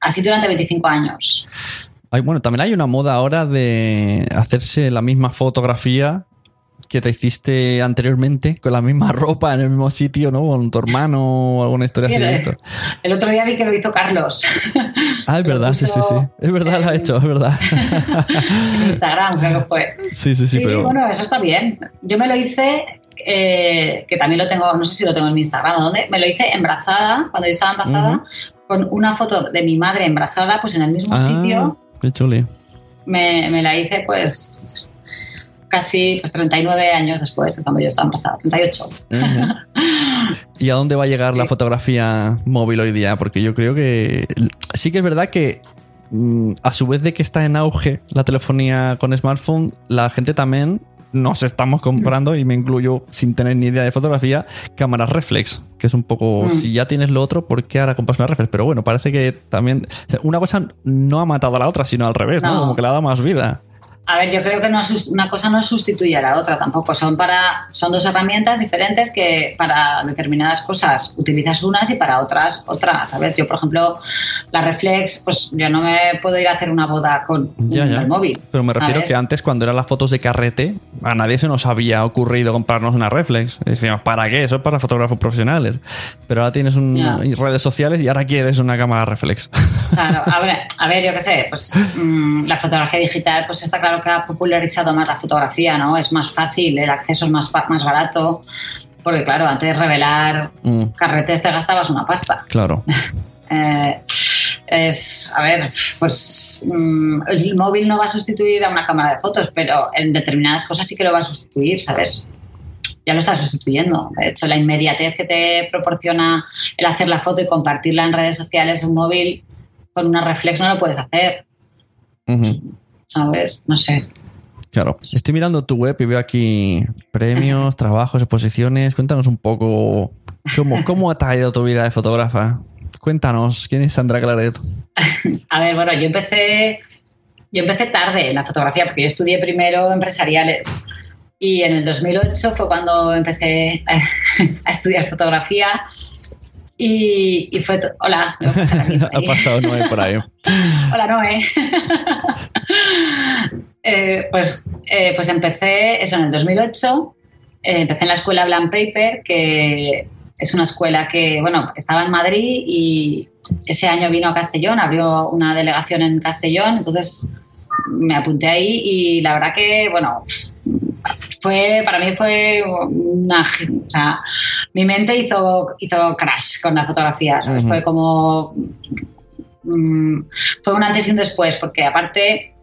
así durante 25 años. Hay- bueno, también hay una moda ahora de hacerse la misma fotografía que te hiciste anteriormente, con la misma *laughs* ropa en el mismo sitio, ¿no? Con tu hermano o alguna historia Sí, así de esto. El otro día vi que lo hizo Carlos Ah, es *laughs* verdad, sí, sí, sí. Es verdad, lo ha hecho, es verdad. *laughs* en Instagram, creo que fue. Sí, sí, sí, Sí, pero. bueno, eso está bien. Yo me lo hice, eh, que también lo tengo, no sé si lo tengo en mi Instagram o dónde, me lo hice embarazada, cuando yo estaba embarazada, con una foto de mi madre embarazada, pues en el mismo Ah, sitio. Qué chuli. Me, me la hice pues casi pues, 39 años después de cuando yo estaba embarazada, 38. *laughs* ¿Y a dónde va a llegar la fotografía móvil hoy día? Porque yo creo que sí que es verdad que mm, a su vez de que está en auge la telefonía con smartphone, la gente también nos estamos comprando, y me incluyo sin tener ni idea de fotografía, cámaras reflex, que es un poco, Mm. si ya tienes lo otro, ¿por qué ahora compras una reflex? Pero bueno, parece que también, o sea, una cosa no ha matado a la otra, sino al revés, ¿no? No. Como que le ha dado más vida. A ver, yo creo que no, una cosa no sustituye a la otra tampoco. Son para son dos herramientas diferentes que para determinadas cosas utilizas unas y para otras otras. A ver, yo por ejemplo la reflex, pues yo no me puedo ir a hacer una boda con el móvil. Pero me refiero que antes cuando eran las fotos de carrete a nadie se nos había ocurrido comprarnos una reflex. Decíamos, ¿para qué? Eso es para fotógrafos profesionales. Pero ahora tienes redes sociales y ahora quieres una cámara reflex. Claro, a *laughs* ver, a ver yo qué sé, pues mm, la fotografía digital, pues está claro que ha popularizado más la fotografía, ¿no? Es más fácil, el acceso es más, más barato, porque claro, antes de revelar mm. carretes te gastabas una pasta. Claro. *laughs* Eh, es, a ver, pues mm, el móvil no va a sustituir a una cámara de fotos, pero en determinadas cosas sí que lo va a sustituir, ¿sabes? Ya lo está sustituyendo. De hecho, la inmediatez que te proporciona el hacer la foto y compartirla en redes sociales, un móvil con una reflex no lo puedes hacer. ¿Sabes? No sé. Claro. Estoy mirando tu web y veo aquí premios, trabajos, exposiciones. Cuéntanos un poco cómo, cómo ha traído tu vida de fotógrafa. Cuéntanos, ¿quién es Sandra Claret? *laughs* A ver, bueno, yo empecé, yo empecé tarde en la fotografía porque yo estudié primero empresariales y en el 2008 fue cuando empecé a, *laughs* estudiar fotografía y, fue... Hola, *laughs* ha pasado Noé por ahí. *laughs* Hola, Noé. *laughs* Eh, pues, eh, pues empecé eso en el 2008. Eh, empecé en la escuela Blank Paper, que es una escuela que, bueno, estaba en Madrid y ese año vino a Castellón, abrió una delegación en Castellón, entonces me apunté ahí y la verdad que, bueno, fue para mí fue una o sea, mi mente hizo hizo crash con la fotografía fue como mm, fue un antes y un después porque aparte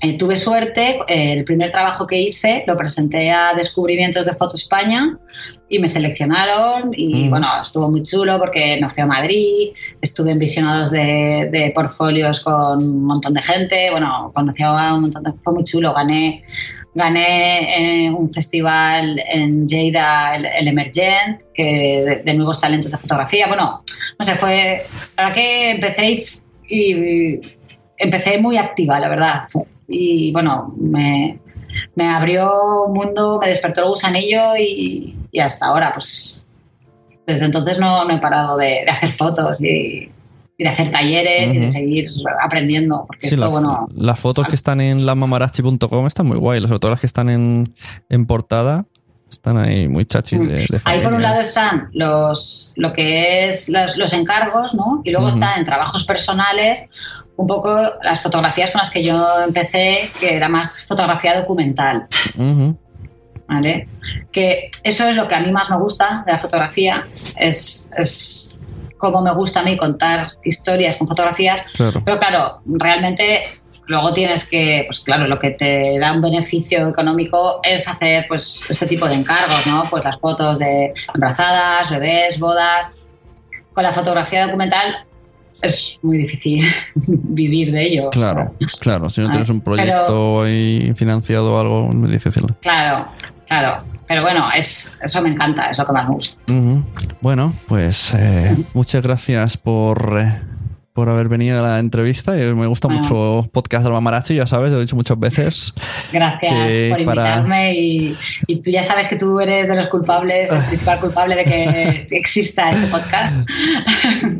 eh, tuve suerte, eh, el primer trabajo que hice lo presenté a Descubrimientos de Foto España y me seleccionaron y mm. bueno, estuvo muy chulo porque me fui a Madrid, estuve en visionados de, de portfolios con un montón de gente, bueno, conocí a un montón de... fue muy chulo, gané, gané eh, un festival en Lleida, el, Emergent, que de, nuevos talentos de fotografía, bueno, no sé, fue, la verdad que empecé y, empecé muy activa, la verdad y bueno, me, abrió un mundo, me despertó el gusanillo y, y hasta ahora, pues desde entonces no, no he parado de, hacer fotos y, de hacer talleres y de seguir aprendiendo. Porque esto, bueno, las fotos que están en lamamarachi.com están muy guay, sobre todo las que están en, en portada. Están ahí muy chachis de, Ahí por un lado están los lo que es los, los encargos, ¿no? Y luego están en trabajos personales un poco las fotografías con las que yo empecé, que era más fotografía documental. ¿Vale? Que eso es lo que a mí más me gusta de la fotografía, es, es cómo me gusta a mí contar historias con fotografías. Pero claro, realmente luego tienes que, pues claro, lo que te da un beneficio económico es hacer pues este tipo de encargos, ¿no? Pues las fotos de embarazadas, bebés, bodas. Con la fotografía documental es muy difícil *laughs* vivir de ello. Claro, claro. Si no tienes un proyecto ahí financiado o algo, es muy difícil. Claro, claro. Pero bueno, es, eso me encanta, es lo que más me gusta. Bueno, pues eh, muchas gracias por. Eh, por haber venido a la entrevista. Me gusta mucho podcast de Marachi, ya sabes, lo he dicho muchas veces. Gracias por invitarme y, tú ya sabes que tú eres de los culpables, el principal culpable de que *laughs* exista este podcast.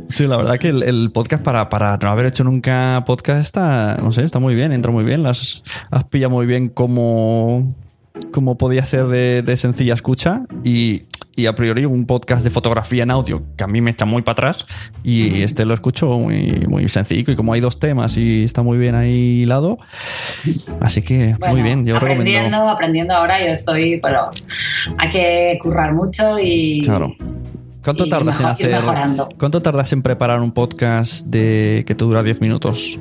Sí, la verdad que el, podcast para, para, no haber hecho nunca podcast está, no sé, está muy bien, entra muy bien, las has pillado muy bien cómo, cómo podía ser de, de sencilla escucha y y a priori un podcast de fotografía en audio que a mí me echa muy para atrás y este lo escucho muy, muy sencillo y como hay dos temas y está muy bien ahí hilado así que muy bien yo aprendiendo, recomiendo aprendiendo ahora yo estoy pero hay que currar mucho y claro ¿Cuánto tardas en hacer? ¿Cuánto tardas en preparar un podcast de que te dura 10 minutos?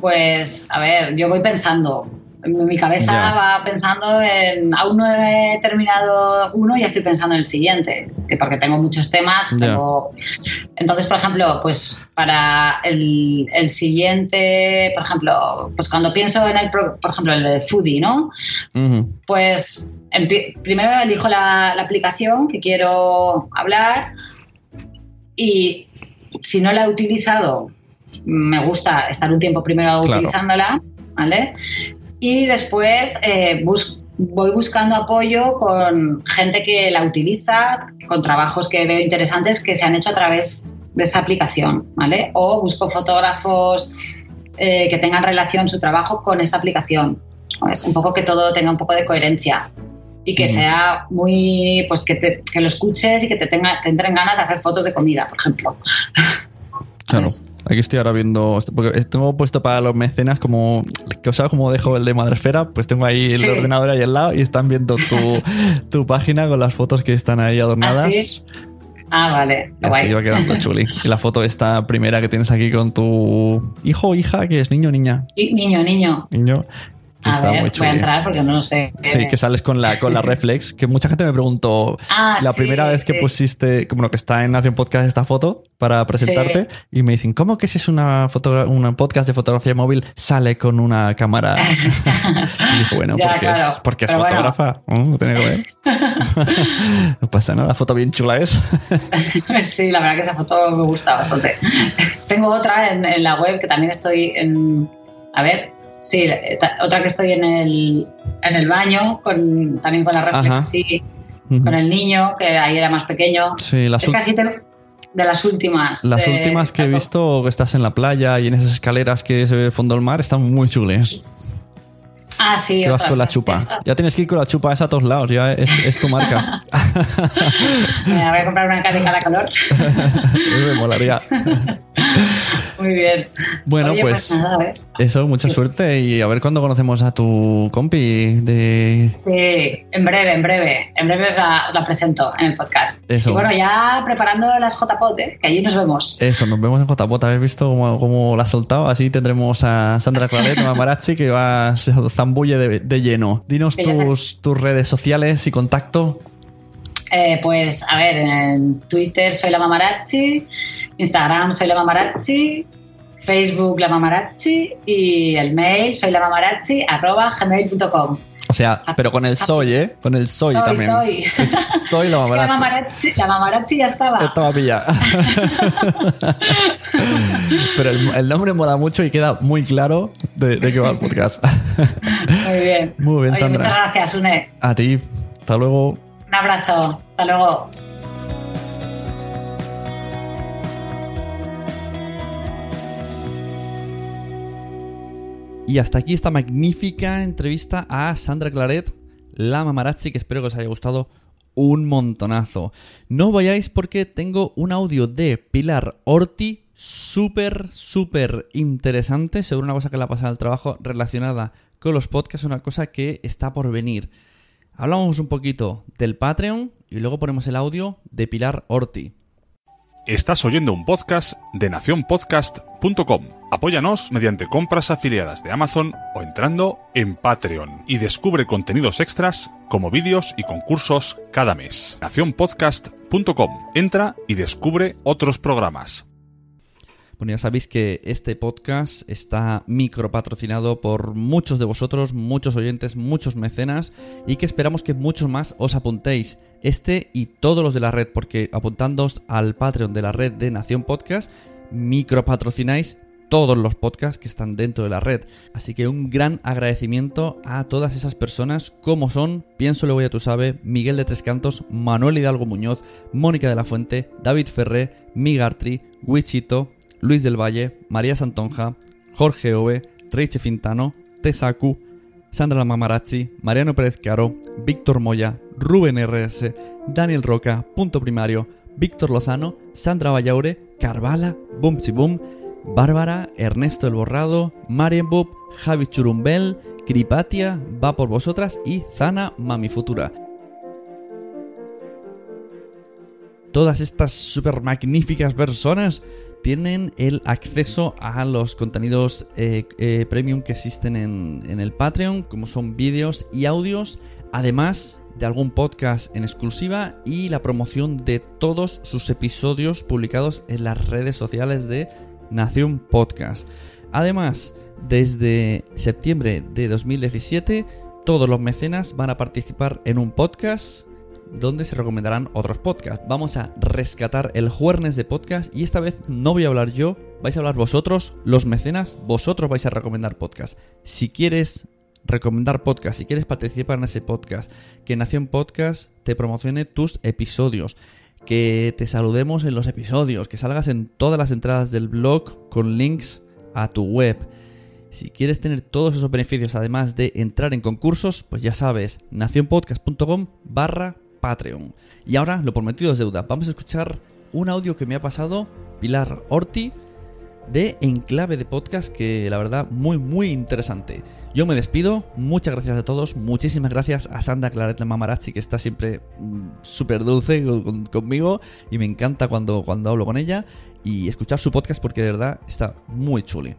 Pues, a ver, yo voy pensando mi cabeza va pensando en, aún no he terminado uno y estoy pensando en el siguiente, porque tengo muchos temas. Entonces, por ejemplo, pues para el, siguiente, por ejemplo, pues cuando pienso en el, por ejemplo, el de Foodie, ¿no? Pues primero elijo la, aplicación que quiero hablar y si no la he utilizado, me gusta estar un tiempo primero utilizándola, ¿vale? Y después eh, bus- voy buscando apoyo con gente que la utiliza, con trabajos que veo interesantes que se han hecho a través de esa aplicación, ¿vale? O busco fotógrafos eh, que tengan relación su trabajo con esta aplicación. Es un poco que todo tenga un poco de coherencia y que sea muy, pues que, te- que lo escuches y que te, tenga, te entren ganas de hacer fotos de comida, por ejemplo. Claro. ¿Sabes? Aquí estoy ahora viendo, porque tengo puesto para los mecenas como, que sabes cómo dejo el de Madresfera, pues tengo ahí el Sí. ordenador ahí al lado y están viendo tu, *laughs* tu página con las fotos que están ahí adornadas. ¿Ah, sí? Ah, vale. Y así va quedando *laughs* chuli. Y la foto esta primera que tienes aquí con tu hijo o hija, que es niño o niña. Niño, niño. Niño. A está ver, muy voy a entrar porque no lo sé. Sí, que sales con la, con la reflex, que mucha gente me preguntó *laughs* Ah, la sí, primera vez que pusiste, como lo que está en Nación Podcast esta foto para presentarte, y me dicen, ¿cómo que si es una, foto, una podcast de fotografía móvil sale con una cámara? *laughs* *laughs* y dije, bueno, Ya, porque, claro. es, porque es Pero fotógrafa, no pasa nada, la foto bien chula es. Sí, la verdad que esa foto me gusta bastante. Tengo otra en, en la web que también estoy en. A ver, sí, ta- otra que estoy en el, en el baño, con, también con la Ajá. reflex, sí, con el niño, que ahí era más pequeño. Sí, las, es casi te- de las últimas. las de- últimas que he visto, que estás en la playa y en esas escaleras que se ve de fondo del mar, están muy chules. Ah, sí, Que vas con la chupa. Ya tienes que ir con la chupa esa a todos lados, ya es, es tu marca. *laughs* *laughs* Me voy a comprar una de cara calor. *laughs* Me molaría. Muy bien. Bueno, Oye, pues, nada, ver. eso, mucha suerte y a ver cuándo conocemos a tu compi de... Sí, en breve, en breve. En breve os la, la presento en el podcast. Eso. Y bueno, ya preparando las JPOT, ¿eh? que allí nos vemos. Eso, nos vemos en JPOT. ¿Habéis visto cómo, cómo la ha soltado? Así tendremos a Sandra Claret, a Marachi, que va se zambulle de, de lleno. Dinos tus, tus redes sociales y contacto. Eh, pues a ver, en Twitter soy la Mamarachi, Instagram soy la Mamarachi, Facebook la Mamarachi y el mail soy la Mamarachi arroba gmail.com. O sea, pero con el soy, ¿eh? Con el soy, Soy, también. soy. Es soy la *laughs* Es que la. Mamarachi, la Mamarachi ya estaba. Estaba pillada. *laughs* Pero el, el nombre mola mucho y queda muy claro de, de qué va el podcast. Muy bien. Muy bien, Oye, Sandra. Muchas gracias, Une. A ti. Hasta luego. Un abrazo. Hasta luego. Y hasta aquí esta magnífica entrevista a Sandra Claret, la mamarazzi, que espero que os haya gustado un montonazo. No vayáis porque tengo un audio de Pilar Orti súper, súper interesante sobre una cosa que le ha pasado al trabajo relacionada con los podcasts, una cosa que está por venir. Hablamos un poquito del Patreon y luego ponemos el audio de Pilar Orti. Estás oyendo un podcast de nacionpodcast.com. Apóyanos mediante compras afiliadas de Amazon o entrando en Patreon y descubre contenidos extras como vídeos y concursos cada mes. nacionpodcast.com. Entra y descubre otros programas. Bueno, ya sabéis que este podcast está micro patrocinado por muchos de vosotros, muchos oyentes, muchos mecenas y que esperamos que muchos más os apuntéis. Este y todos los de la red, porque apuntándoos al Patreon de la red de Nación Podcast, micro patrocináis todos los podcasts que están dentro de la red. Así que un gran agradecimiento a todas esas personas, como son, pienso le voy a tu sabe, Miguel de Tres Cantos, Manuel Hidalgo Muñoz, Mónica de la Fuente, David Ferré, Migartri, Wichito, Luis del Valle, María Santonja, Jorge Ove, Reiche Fintano, Tesaku, Sandra Mamarazzi, Mariano Pérez Caro, Víctor Moya, Rubén RS, Daniel Roca, Punto Primario, Víctor Lozano, Sandra Vallaure, Carvala, Bumsi Boom, Bárbara, Ernesto El Borrado, Marian Bob, Javi Churumbel, Cripatia, Va por Vosotras y Zana Mami Futura. Todas estas super magníficas personas tienen el acceso a los contenidos eh, eh, premium que existen en, en el Patreon, como son vídeos y audios, además de algún podcast en exclusiva y la promoción de todos sus episodios publicados en las redes sociales de Nación Podcast. Además, desde septiembre de 2017, todos los mecenas van a participar en un podcast donde se recomendarán otros podcasts. Vamos a rescatar el jueves de podcast y esta vez no voy a hablar yo, vais a hablar vosotros, los mecenas, vosotros vais a recomendar podcast. Si quieres recomendar podcast, si quieres participar en ese podcast, que Nación Podcast te promocione tus episodios, que te saludemos en los episodios, que salgas en todas las entradas del blog con links a tu web. Si quieres tener todos esos beneficios, además de entrar en concursos, pues ya sabes, nacionpodcast.com barra Patreon. Y ahora, lo prometido es deuda, vamos a escuchar un audio que me ha pasado Pilar Orti de Enclave de Podcast, que la verdad muy muy interesante. Yo me despido, muchas gracias a todos, muchísimas gracias a Sandra Claret Mamarachi, que está siempre mm, súper dulce con- conmigo y me encanta cuando, cuando hablo con ella y escuchar su podcast porque de verdad está muy chuli.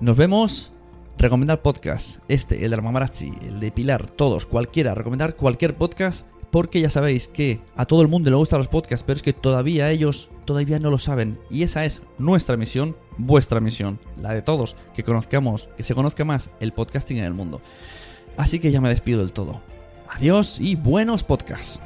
Nos vemos. Recomendar podcast. Este, el de la Mamarachi, el de Pilar, todos, cualquiera. Recomendar cualquier podcast. Porque ya sabéis que a todo el mundo le gustan los podcasts, pero es que todavía ellos todavía no lo saben. Y esa es nuestra misión, vuestra misión, la de todos, que conozcamos, que se conozca más el podcasting en el mundo. Así que ya me despido del todo. Adiós y buenos podcasts.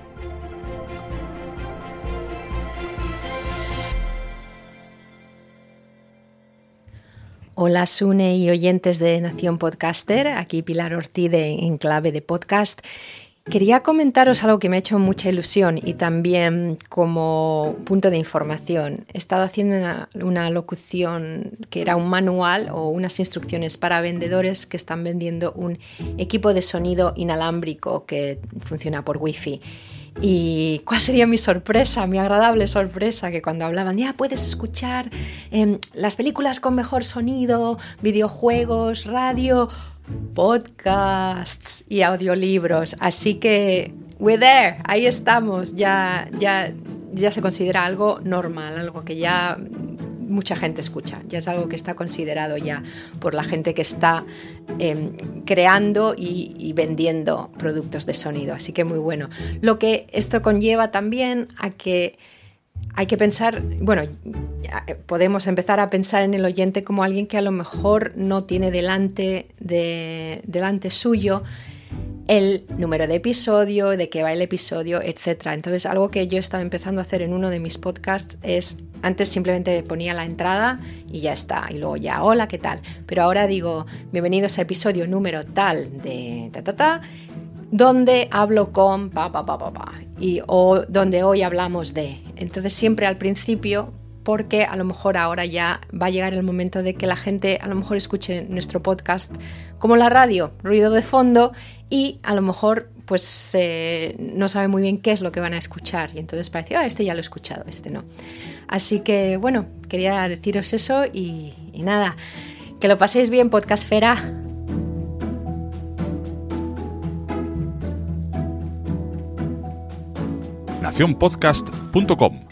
Hola Sune y oyentes de Nación Podcaster, aquí Pilar Ortiz de Enclave de Podcast. Quería comentaros algo que me ha hecho mucha ilusión y también como punto de información. He estado haciendo una, locución que era un manual o unas instrucciones para vendedores que están vendiendo un equipo de sonido inalámbrico que funciona por wifi. Y cuál sería mi sorpresa, mi agradable sorpresa, que cuando hablaban, ya puedes escuchar em, las películas con mejor sonido, videojuegos, radio, podcasts y audiolibros. Así que, we're there, ahí estamos, ya, ya, ya se considera algo normal, algo que ya mucha gente escucha, ya es algo que está considerado ya por la gente que está eh, creando y, vendiendo productos de sonido, así que muy bueno. Lo que esto conlleva también a que hay que pensar, bueno, podemos empezar a pensar en el oyente como alguien que a lo mejor no tiene delante, de, delante suyo el número de episodio, de qué va el episodio, etc. Entonces, algo que yo he estado empezando a hacer en uno de mis podcasts es, antes simplemente ponía la entrada y ya está, y luego ya, hola, ¿qué tal? Pero ahora digo, bienvenidos a episodio número tal de ta, ta, ta, donde hablo con pa, pa, pa, pa, pa, y, o donde hoy hablamos de. Entonces, siempre al principio porque a lo mejor ahora ya va a llegar el momento de que la gente a lo mejor escuche nuestro podcast como la radio, ruido de fondo y a lo mejor pues eh, no sabe muy bien qué es lo que van a escuchar y entonces parece, ah, este ya lo he escuchado, este no. Así que bueno, quería deciros eso y, nada, que lo paséis bien, podcastfera. nacionpodcast.com